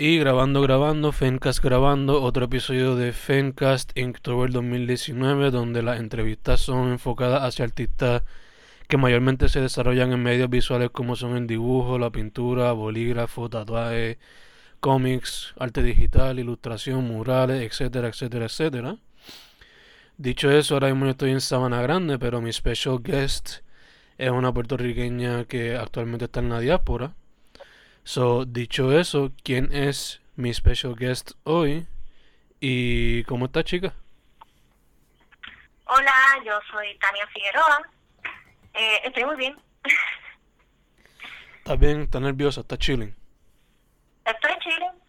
Y grabando, grabando, Fencast grabando, otro episodio de Fencast Inktober 2019, donde las entrevistas son enfocadas hacia artistas que mayormente se desarrollan en medios visuales como son el dibujo, la pintura, bolígrafo, tatuaje, cómics, arte digital, ilustración, murales, etcétera, etcétera, etcétera. Dicho eso, ahora mismo estoy en Sabana Grande, pero mi special guest es una puertorriqueña que actualmente está en la diáspora. So, dicho eso, ¿quién es mi special guest hoy? ¿Y cómo está, chica? Hola, yo soy Tania Figueroa. Eh, estoy muy bien. ¿Estás bien? ¿Estás nerviosa? ¿Estás chilling? Estoy chilling.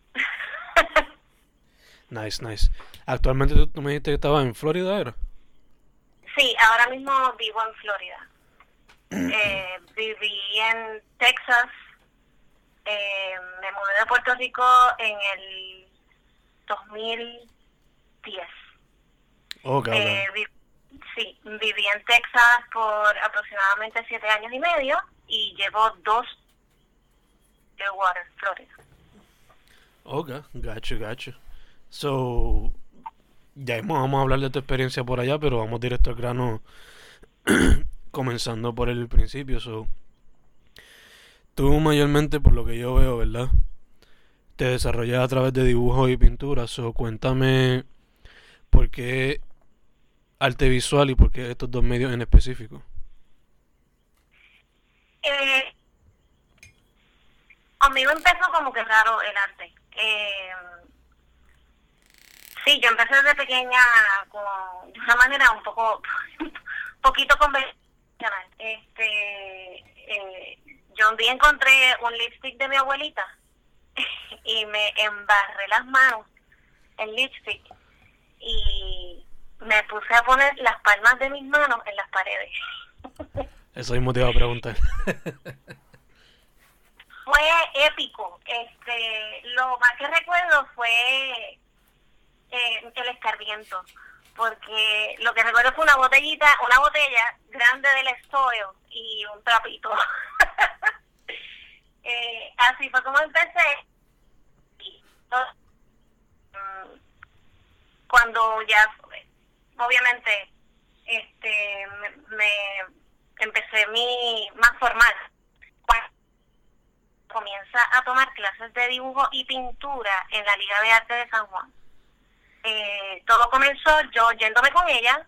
nice, nice. Actualmente tú me dijiste que estabas en Florida, ¿era? Sí, ahora mismo vivo en Florida. Eh, viví en Texas eh, me mudé de Puerto Rico en el 2010. Eh, sí, viví en Texas por aproximadamente siete años y medio y llevo dos de Water, Florida. Ok, gotcha, gotcha. So, ya vamos a hablar de tu experiencia por allá, pero vamos directo al grano, comenzando por el principio. So, Tú mayormente, por lo que yo veo, ¿verdad? Te desarrollas a través de dibujos y pinturas. O cuéntame por qué arte visual y por qué estos dos medios en específico. Eh, conmigo empezó como que raro el arte. Eh, sí, yo empecé desde pequeña con, de una manera un poco, poquito convencional. Este, eh, yo un día encontré un lipstick de mi abuelita y me embarré las manos en lipstick y me puse a poner las palmas de mis manos en las paredes. Eso mismo te iba a preguntar. fue épico. Este, lo más que recuerdo fue eh, el escarmiento, porque lo que recuerdo fue una botellita, una botella grande del estoyo y un trapito. eh, así fue como empecé. Cuando ya, obviamente, este, me, empecé mi más formal. comienza a tomar clases de dibujo y pintura en la Liga de Arte de San Juan. Eh, todo comenzó yo yéndome con ella.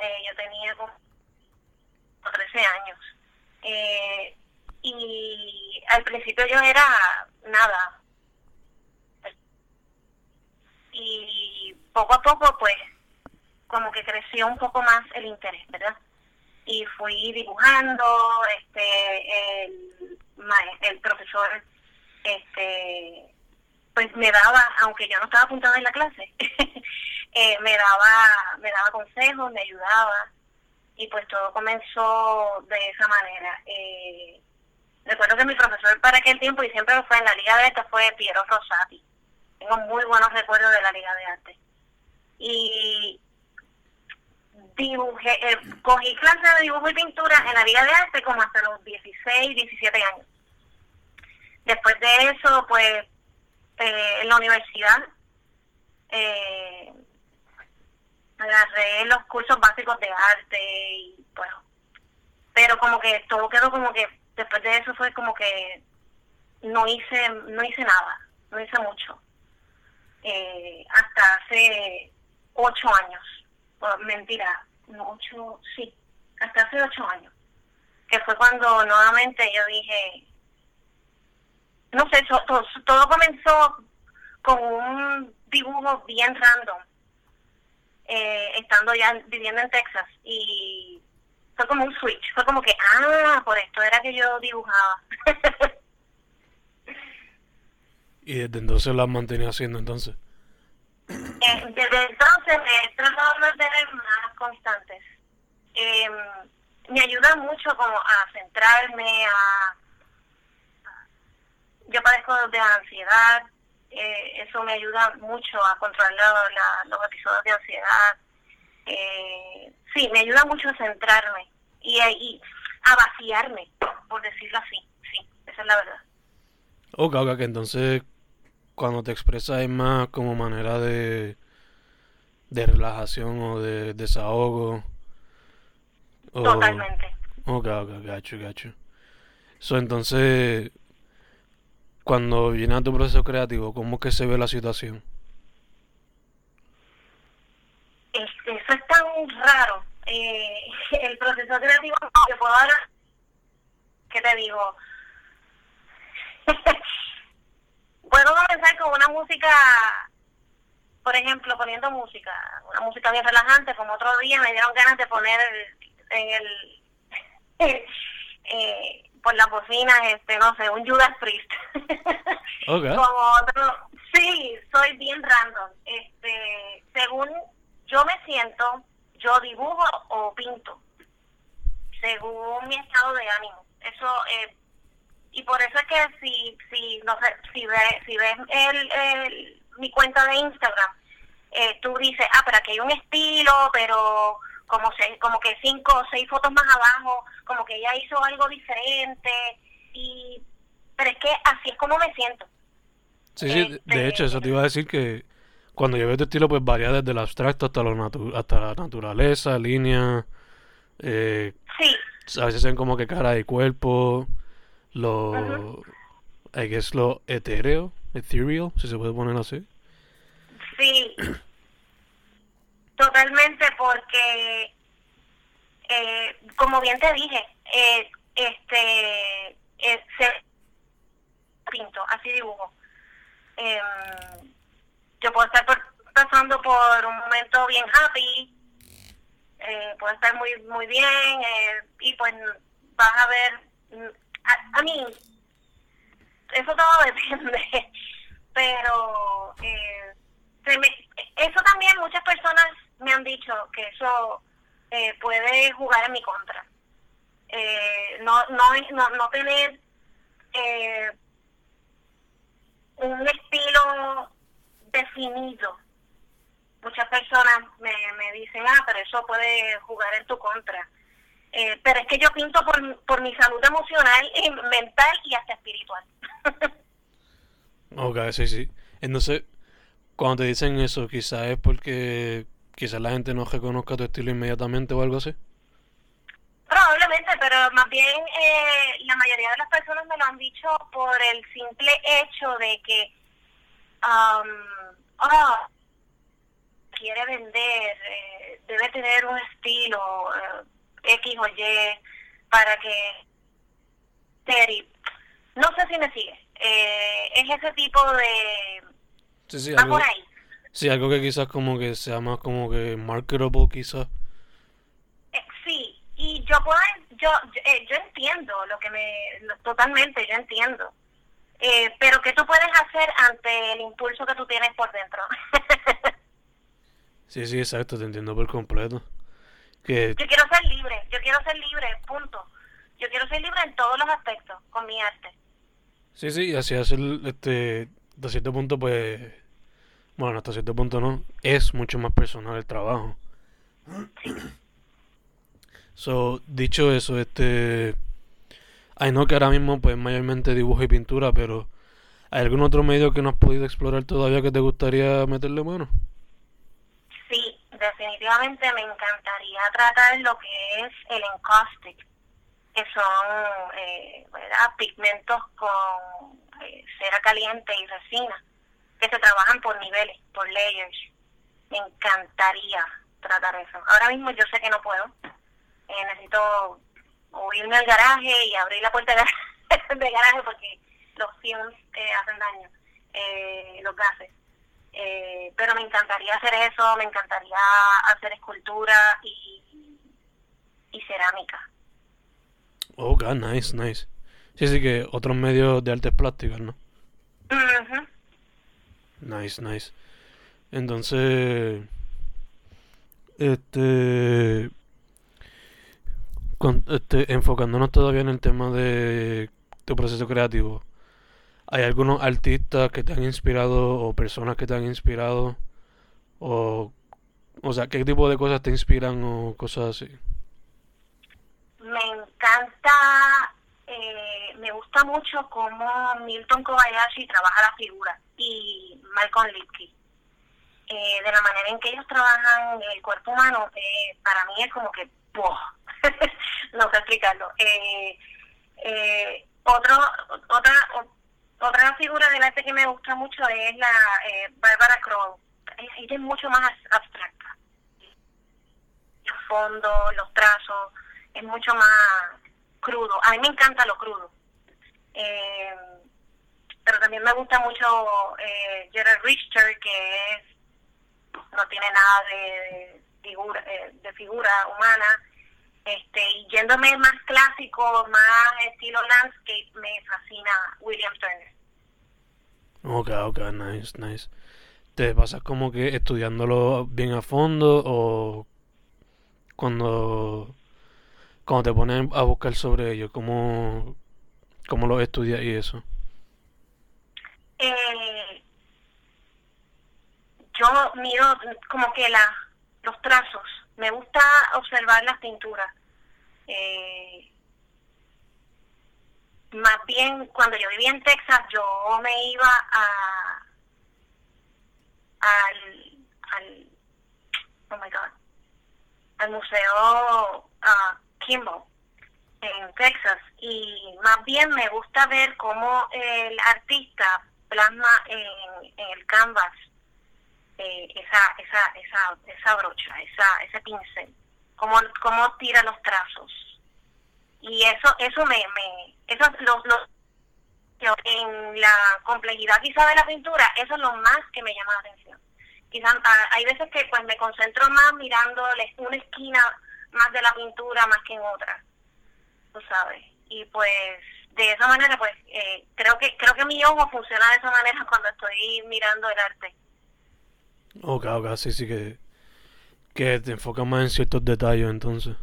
Eh, yo tenía como 13 años. Eh, y al principio yo era nada. Y poco a poco, pues, como que creció un poco más el interés, ¿verdad? Y fui dibujando, este, el, el profesor, este, pues me daba, aunque yo no estaba apuntada en la clase, eh, me daba, me daba consejos, me ayudaba, y pues todo comenzó de esa manera. Eh, recuerdo que mi profesor para aquel tiempo, y siempre fue en la Liga de Arte, fue Piero Rosati. Tengo muy buenos recuerdos de la Liga de Arte. Y dibujé, eh, cogí clases de dibujo y pintura en la Liga de Arte como hasta los 16, 17 años. Después de eso, pues, eh, en la universidad, eh, agarré los cursos básicos de arte y, bueno, pero como que todo quedó como que después de eso fue como que no hice no hice nada no hice mucho. Eh, hasta hace ocho años mentira no ocho sí hasta hace ocho años que fue cuando nuevamente yo dije no sé todo, todo comenzó con un dibujo bien random eh, estando ya viviendo en Texas y fue como un switch, fue como que, ah, por esto era que yo dibujaba. ¿Y desde entonces lo has mantenido haciendo entonces? Eh, desde entonces me he tratado de mantener más constantes. Eh, me ayuda mucho como a centrarme, a... Yo padezco de ansiedad, eh, eso me ayuda mucho a controlar la, los episodios de ansiedad. Eh, sí, me ayuda mucho a centrarme y, y a vaciarme, por decirlo así. Sí, esa es la verdad. Ok, ok, que entonces cuando te expresas es más como manera de, de relajación o de desahogo. O... Totalmente. Ok, ok, gacho, gacho. So, entonces, cuando a tu proceso creativo, ¿cómo que se ve la situación? Este, eso es tan raro. Eh, el proceso creativo, que puedo dar, ¿qué te digo? puedo comenzar con una música, por ejemplo, poniendo música, una música bien relajante, como otro día me dieron ganas de poner en el, eh, por las bocinas, este, no sé, un Judas Priest. Okay. como otro, sí, soy bien random. Este, según yo me siento, yo dibujo o pinto, según mi estado de ánimo. Eso eh, y por eso es que si si no sé si ves si ves el, el, mi cuenta de Instagram eh, tú dices ah pero aquí hay un estilo pero como seis, como que cinco o seis fotos más abajo como que ella hizo algo diferente y pero es que así es como me siento. Sí sí de Este, hecho eso te iba a decir que cuando yo veo tu estilo pues varía desde lo abstracto hasta lo natu hasta la naturaleza línea eh, sí. a veces se ven como que cara y cuerpo lo Ujú. I guess lo etéreo ethereal si se puede poner así. Sí, totalmente porque, eh, como bien te dije, eh, este, eh, se pinto, así dibujo. Em, yo puedo estar por- pasando por un momento bien happy, eh, puedo estar muy muy bien eh, y pues vas a ver, mm, a, a mí, eso todo depende, pero eh, se me- eso también muchas personas me han dicho que eso eh, puede jugar en mi contra. Eh, no, no, no, no tener eh, un estilo definido. Muchas personas me, me dicen, ah, pero eso puede jugar en tu contra. Eh, pero es que yo pinto por, por mi salud emocional, y mental y hasta espiritual. Ok, sí, sí. Entonces, cuando te dicen eso, quizás es porque quizás la gente no reconozca tu estilo inmediatamente o algo así. Probablemente, pero más bien eh, la mayoría de las personas me lo han dicho por el simple hecho de que, um, ah, quiere vender, eh, debe tener un estilo eh, X o Y para que... Terry, no sé si me sigue. Eh, es ese tipo de... Sí, sí, algo, por ahí. Sí, algo que quizás como que sea más como que marketable quizás. Eh, sí, y yo puedo, yo, yo, eh, yo entiendo lo que me, lo- totalmente, yo entiendo. Eh, pero ¿qué tú puedes hacer ante el impulso que tú tienes por dentro? Sí, sí, exacto, te entiendo por completo. Que, yo quiero ser libre, yo quiero ser libre, punto. Yo quiero ser libre en todos los aspectos con mi arte. sí, sí, y así hacer, este, hasta cierto punto, pues, bueno, hasta cierto punto no, es mucho más personal el trabajo. So, dicho eso, este, I know que ahora mismo, pues, mayormente dibujo y pintura, pero ¿hay algún otro medio que no has podido explorar todavía que te gustaría meterle mano? Sí, definitivamente me encantaría tratar lo que es el encaustic, que son eh, ¿verdad? pigmentos con eh, cera caliente y resina, que se trabajan por niveles, por layers. Me encantaría tratar eso. Ahora mismo yo sé que no puedo. Eh, necesito o irme al garaje y abrir la puerta de garaje, de garaje porque los fumes eh, hacen daño, eh, los gases. Eh, pero me encantaría hacer eso, me encantaría hacer escultura y, y cerámica. Oh, God, nice, nice. Sí, sí, que otros medios de artes plásticas, ¿no? Ujú. Nice, nice. Entonces, este, este, enfocándonos todavía en el tema de tu proceso creativo, ¿hay algunos artistas que te han inspirado o personas que te han inspirado? O, o sea, ¿qué tipo de cosas te inspiran o cosas así? Me encanta, eh, me gusta mucho cómo Milton Kobayashi trabaja la figura y Malcolm Lipke. Eh, de la manera en que ellos trabajan el cuerpo humano, eh, para mí es como que, no sé explicarlo. Eh, eh, otro, otra, otra figura del arte que me gusta mucho es la eh, Barbara Crow. Ella es mucho más abstracta. Los fondos, los trazos, es mucho más crudo. A mí me encanta lo crudo. Eh, pero también me gusta mucho eh, Richter, que es no tiene nada de, figura, eh, de figura humana. Este, y yéndome más clásico, más estilo landscape, me fascina William Turner. Ok, ok, nice, nice. ¿Te pasas como que estudiándolo bien a fondo o cuando, cuando te pones a buscar sobre ello, cómo, cómo lo estudias y eso? Eh, yo miro como que la, los trazos. Me gusta observar las pinturas. Eh, más bien, cuando yo vivía en Texas, yo me iba a al, al oh my god, al museo uh, Kimball en Texas y más bien me gusta ver cómo el artista plasma en, el canvas eh, esa, esa, esa, esa brocha, esa, ese pincel, cómo, cómo tira los trazos. Y eso, eso me, me eso los, los, en la complejidad quizá de la pintura, eso es lo más que me llama la atención. Quizás hay veces que pues me concentro más mirando una esquina más de la pintura más que en otra, tú sabes. Y pues de esa manera pues eh, creo que creo que mi ojo funciona de esa manera cuando estoy mirando el arte. Ok, ok, sí, sí que, que te enfocas más en ciertos detalles entonces.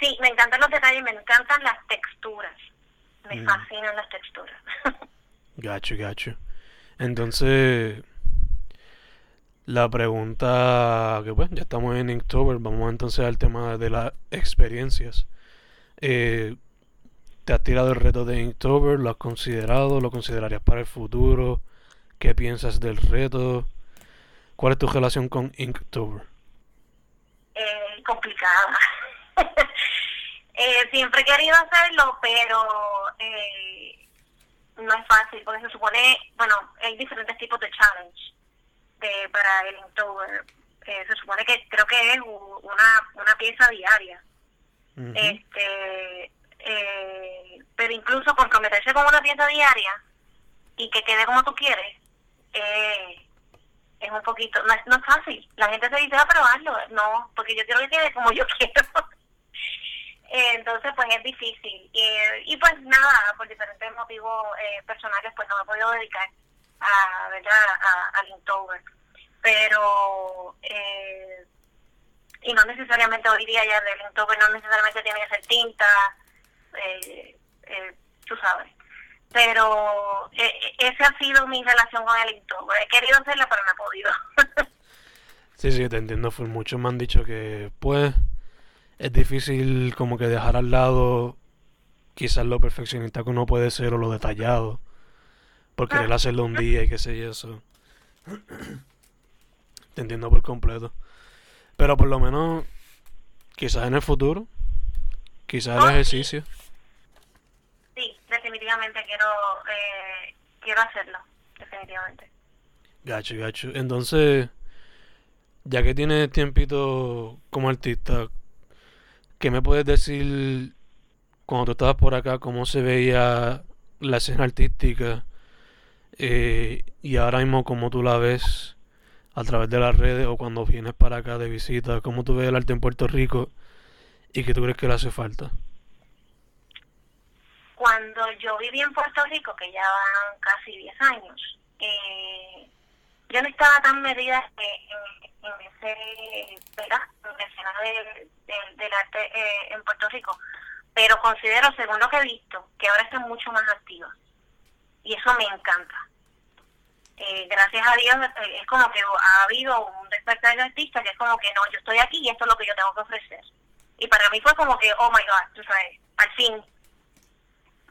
Sí, me encantan los detalles, me encantan las texturas. Me mm. fascinan las texturas. gacho, gacho. Entonces, la pregunta que pues ya estamos en Inktober, vamos entonces al tema de las experiencias. Eh, ¿Te has tirado el reto de Inktober? ¿Lo has considerado? ¿Lo considerarías para el futuro? ¿Qué piensas del reto? ¿Cuál es tu relación con Inktober? Eh, complicada. eh, siempre he querido hacerlo, pero eh, no es fácil, porque se supone, bueno, hay diferentes tipos de challenge de, para el Inktober. Eh, se supone que creo que es una, una pieza diaria. este eh, Pero incluso comprometerse con una pieza diaria y que quede como tú quieres, eh, es un poquito, no es, no es fácil. La gente se dice, a probarlo. No, porque yo quiero que quede como yo quiero. Entonces, pues es difícil. y pues nada, por diferentes motivos eh, personales, pues no me he podido dedicar a, ¿verdad? a, a Inktober. Pero, eh, y no necesariamente hoy día ya del Inktober no necesariamente tiene que ser tinta, eh, eh, tú sabes pero eh, eh, esa ha sido mi relación con el Inktober. He querido hacerla, pero no he podido. sí, sí, te entiendo. Fue muchos me han dicho que, pues, es difícil como que dejar al lado quizás lo perfeccionista que uno puede ser o lo detallado. Por querer ah. hacerlo un día y qué sé yo, eso. te entiendo por completo. Pero por lo menos, quizás en el futuro, quizás el ejercicio definitivamente quiero eh, quiero hacerlo, definitivamente. Gacho, gacho. Entonces, ya que tienes tiempito como artista, ¿qué me puedes decir cuando tú estabas por acá, cómo se veía la escena artística eh, y ahora mismo cómo tú la ves a través de las redes o cuando vienes para acá de visita, cómo tú ves el arte en Puerto Rico y qué tú crees que le hace falta? Cuando yo viví en Puerto Rico, que ya van casi 10 años, eh, yo no estaba tan medida en, en ese, escena de, de- del arte eh, en Puerto Rico, pero considero, según lo que he visto, que ahora están mucho más activos. Y eso me encanta. Eh, gracias a Dios eh, es como que ha habido un despertar de artista que es como que no, yo estoy aquí y esto es lo que yo tengo que ofrecer. Y para mí fue como que, oh my God, tú sabes, al fin.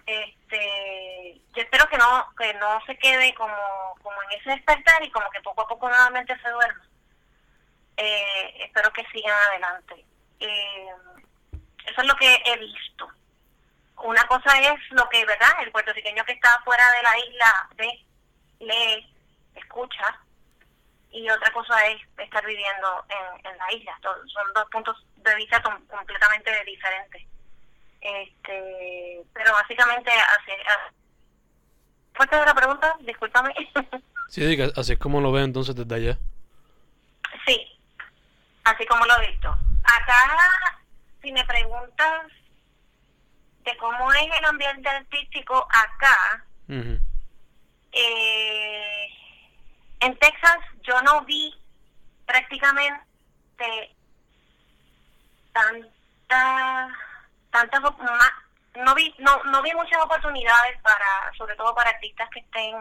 Este, yo espero que no que no se quede como, como en ese despertar y como que poco a poco nuevamente se duerma. Eh, espero que sigan adelante. Eh, eso es lo que he visto. Una cosa es lo que, ¿verdad? El puertorriqueño que está fuera de la isla ve, lee, escucha, y otra cosa es estar viviendo en, en la isla. Son dos puntos de vista com- completamente diferentes. Este, pero básicamente, a- fuerte de la pregunta, discúlpame. Sí, que así es como lo veo entonces desde allá. sí, así como lo he visto. Acá, si me preguntas de cómo es el ambiente artístico acá, eh, en Texas yo no vi prácticamente tanta tantas no vi no no vi muchas oportunidades para sobre todo para artistas que estén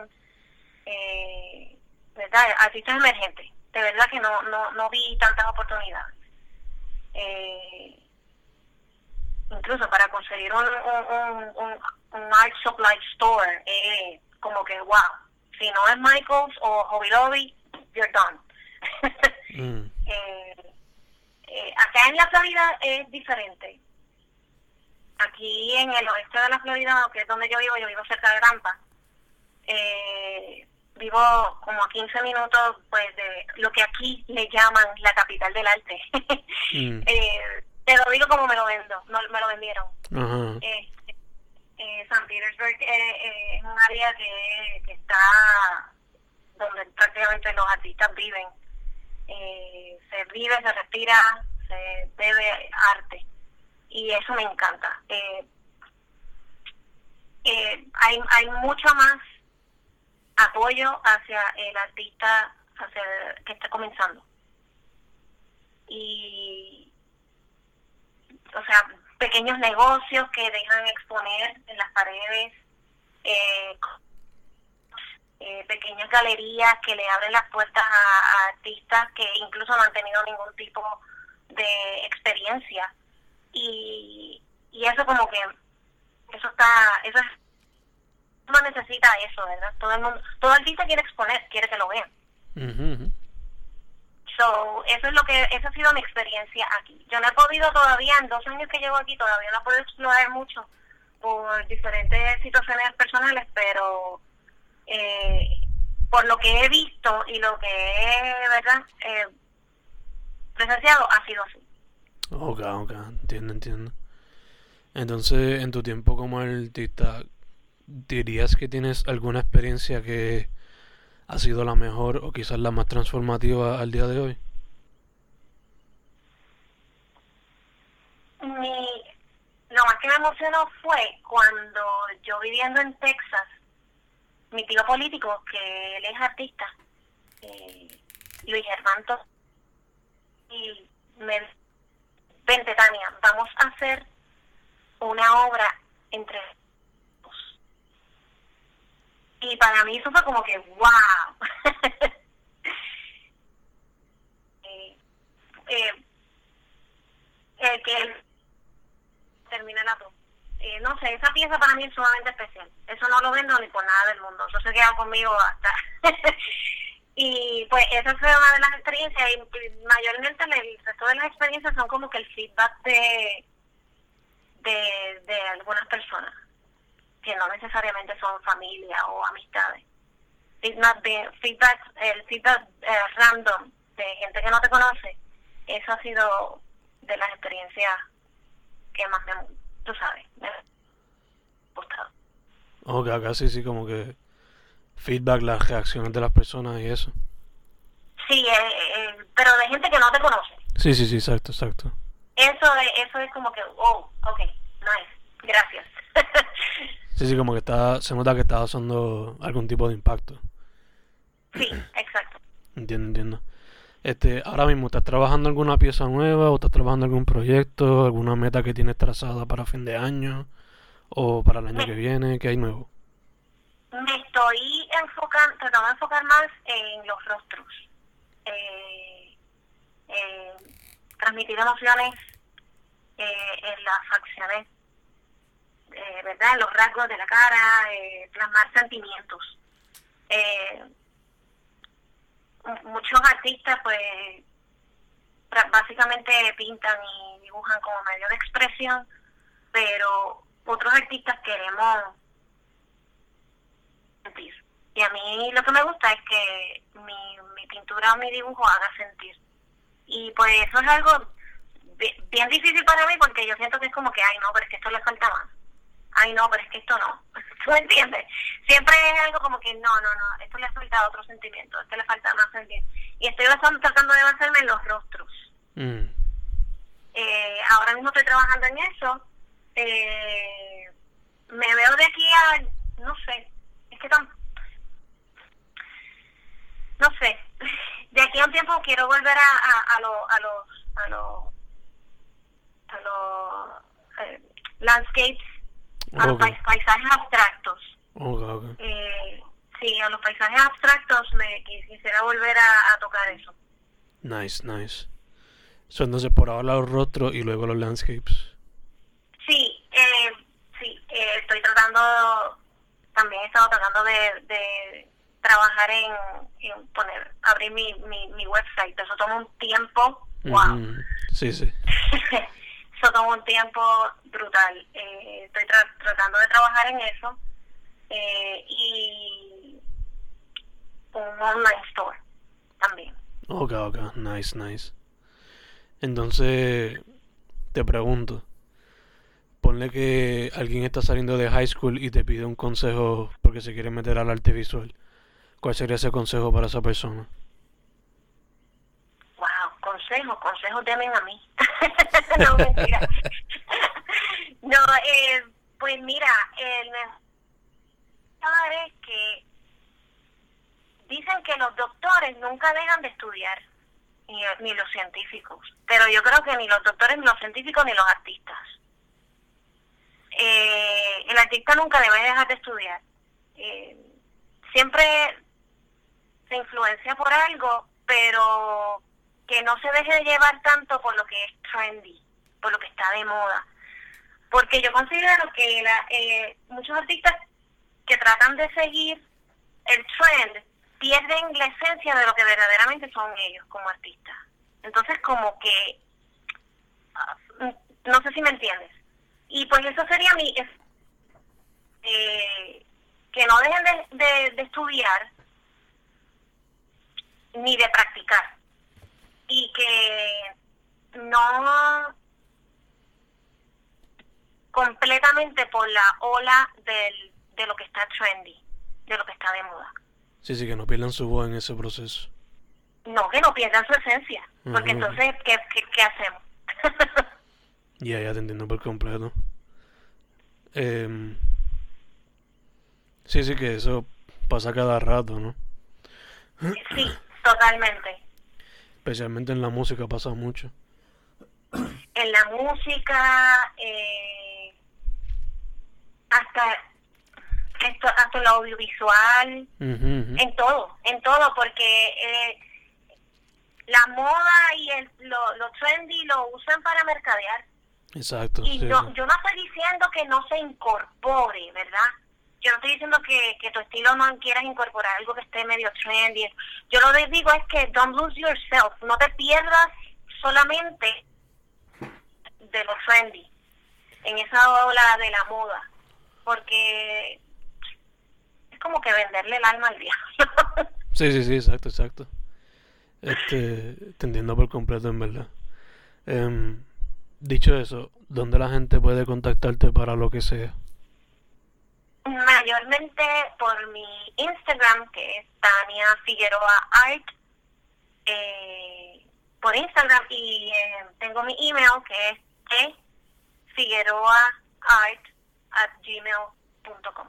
eh, verdad artistas emergentes de verdad que no no no vi tantas oportunidades eh, incluso para conseguir un, un, un, un- un art supply store, eh, como que, wow, si no es Michaels o Hobby Lobby, you're done. Mm. Eh, eh, acá en la Florida es diferente. Aquí en el oeste de la Florida, que es donde yo vivo, yo vivo cerca de Rampa. Eh, vivo como a 15 minutos pues de lo que aquí le llaman la capital del arte. Mm. eh, te lo digo como me lo vendo, no me lo vendieron. Este, eh, San Petersburg eh, eh, es un área que, que está donde prácticamente los artistas viven. Eh, se vive, se respira, se bebe arte y eso me encanta. Eh, eh, hay, hay mucho más apoyo hacia el artista hacia que está comenzando. Y o sea, pequeños negocios que dejan exponer en las paredes, eh, eh, pequeñas galerías que le abren las puertas a artistas que incluso no han tenido ningún tipo de experiencia. Y, y eso como que, eso está, eso es, uno necesita eso, ¿verdad? Todo el mundo, todo artista quiere exponer, quiere que lo vean. Ujú. So, eso es lo que, esa ha sido mi experiencia aquí. Yo no he podido todavía, en dos años que llevo aquí, todavía no he podido explorar mucho por diferentes situaciones personales, pero eh, por lo que he visto y lo que he, ¿verdad?, eh, presenciado, ha sido así. Ok, ok, entiendo, entiendo. Entonces, en tu tiempo como artista, ¿dirías que tienes alguna experiencia que ha sido la mejor o quizás la más transformativa al día de hoy? Mi, lo más que me emocionó fue cuando yo viviendo en Texas, mi tío político, que él es artista, eh, Luis Germán y me Tania, vamos a hacer una obra entre dos. Y para mí eso fue como que, wow. eh, eh, que él termine la dos. Eh, no sé, esa pieza para mí es sumamente especial. Eso no lo vendo ni por nada del mundo. Eso se queda conmigo hasta. y pues esa fue una de las experiencias y, y mayormente el resto de las experiencias son como que el feedback de de, de algunas personas que no necesariamente son familia o amistades. Feedback, de, feedback el feedback eh, random de gente que no te conoce, eso ha sido de las experiencias que más me, tú sabes, me ha gustado. Ok, acá sí, sí, como que feedback, las reacciones de las personas y eso. Sí, eh, eh, pero de gente que no te conoce. Sí, sí, sí, exacto, exacto. Eso, de, eso es como que, oh, ok, nice, gracias. Sí, sí, como que está, se nota que está usando algún tipo de impacto. sí, exacto. Entiendo, entiendo. Este, ahora mismo, ¿estás trabajando alguna pieza nueva o estás trabajando algún proyecto, alguna meta que tienes trazada para fin de año o para el año que viene? ¿Qué hay nuevo? Me estoy enfocando, tratando de enfocar más en los rostros. Eh, eh, transmitir emociones eh, en las facciones, eh, ¿verdad? En los rasgos de la cara, eh, plasmar sentimientos. Eh, muchos artistas pues básicamente pintan y dibujan como medio de expresión, pero otros artistas queremos sentir. Y a mí lo que me gusta es que mi, mi pintura o mi dibujo haga sentir. Y pues eso es algo bien difícil para mí porque yo siento que es como que, ay no, pero es que esto le falta más. Ay no, pero es que esto no. ¿Tú me entiendes? Siempre es algo como que no, no, no, esto le falta otro sentimiento, esto le falta más sentimiento. Y estoy tratando de basarme en los rostros. Mm. Eh, ahora mismo estoy trabajando en eso. Eh, me veo de aquí a, no sé, es que tan, no sé, de aquí a un tiempo quiero volver a, a, a, lo, a los, a los, a los eh, landscapes a los paisajes abstractos. Eh, sí, a los paisajes abstractos me quisiera volver a, tocar eso. Nice, nice. So, entonces por ahora los rostros y luego los landscapes. Sí, eh, sí, eh, estoy tratando, también he estado tratando de, de trabajar en, en, poner, abrir mi, mi, mi website. Eso toma un tiempo. Wow. Sí, sí. eso toma un tiempo brutal. Eh, estoy tratando de trabajar en eso. Eh, y un online store también. Ok, ok, nice, nice. Entonces, te pregunto, ponle que alguien está saliendo de high school y te pide un consejo porque se quiere meter al arte visual. ¿Cuál sería ese consejo para esa persona? consejos, consejos denme a mí. no, mentira. no, eh, pues mira, el mejor es que dicen que los doctores nunca dejan de estudiar, ni los científicos, pero yo creo que ni los doctores, ni los científicos, ni los artistas. Eh, el artista nunca debe dejar de estudiar. Eh, siempre se influencia por algo, pero que no se deje de llevar tanto por lo que es trendy, por lo que está de moda. Porque yo considero que la, eh, muchos artistas que tratan de seguir el trend pierden la esencia de lo que verdaderamente son ellos como artistas. Entonces, como que, ah, no sé si me entiendes. Y pues eso sería mi... Eh, que no dejen de, de estudiar ni de practicar y que no completamente por la ola del, de lo que está trendy, de lo que está de moda. Sí, sí, que no pierdan su voz en ese proceso. No, que no pierdan su esencia, porque entonces, ¿qué, qué, hacemos? ya, ya te entiendo por completo. Eh, sí, sí, que eso pasa cada rato, ¿no? sí, totalmente especialmente en la música pasa mucho. En la música, eh, hasta esto, hasta el audiovisual, en todo, en todo, porque eh, la moda y el, lo, lo trendy lo usan para mercadear. Exacto. Y yo, yo no estoy diciendo que no se incorpore, ¿verdad? yo no estoy diciendo que, que tu estilo no quieras incorporar algo que esté medio trendy. Yo lo que digo es que don't lose yourself, no te pierdas solamente de lo trendy, en esa ola de la moda, porque es como que venderle el alma al diablo. sí, sí, sí, exacto, exacto. Este, te entiendo por completo, en verdad. Em, dicho eso, ¿dónde la gente puede contactarte para lo que sea? mayormente por mi Instagram, que es Tania Figueroa Art, eh, por Instagram, y eh, tengo mi email, que es e gmail.com.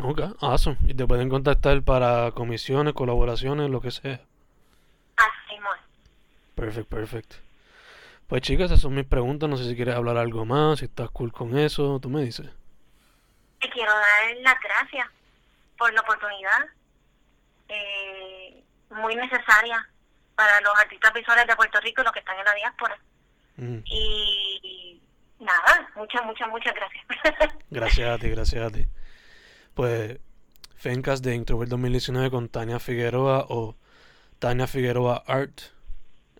Ok, awesome. Y te pueden contactar para comisiones, colaboraciones, lo que sea. Así, amor. Perfect, perfect. Pues chicas, esas son mis preguntas. No sé si quieres hablar algo más, si estás cool con eso, tú me dices. Te quiero dar las gracias por la oportunidad. Eh, muy necesaria para los artistas visuales de Puerto Rico y los que están en la diáspora. Mm. Y nada, muchas, muchas, muchas gracias. Gracias a ti, gracias a ti. Pues, Fencast de Introvert 2019 con Tania Figueroa o Tania Figueroa Art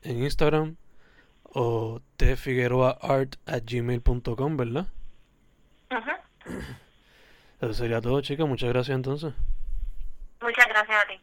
en Instagram o tfigueroaart at gmail.com, ¿verdad? Eso sería todo, chicas. Muchas gracias entonces. Muchas gracias a ti.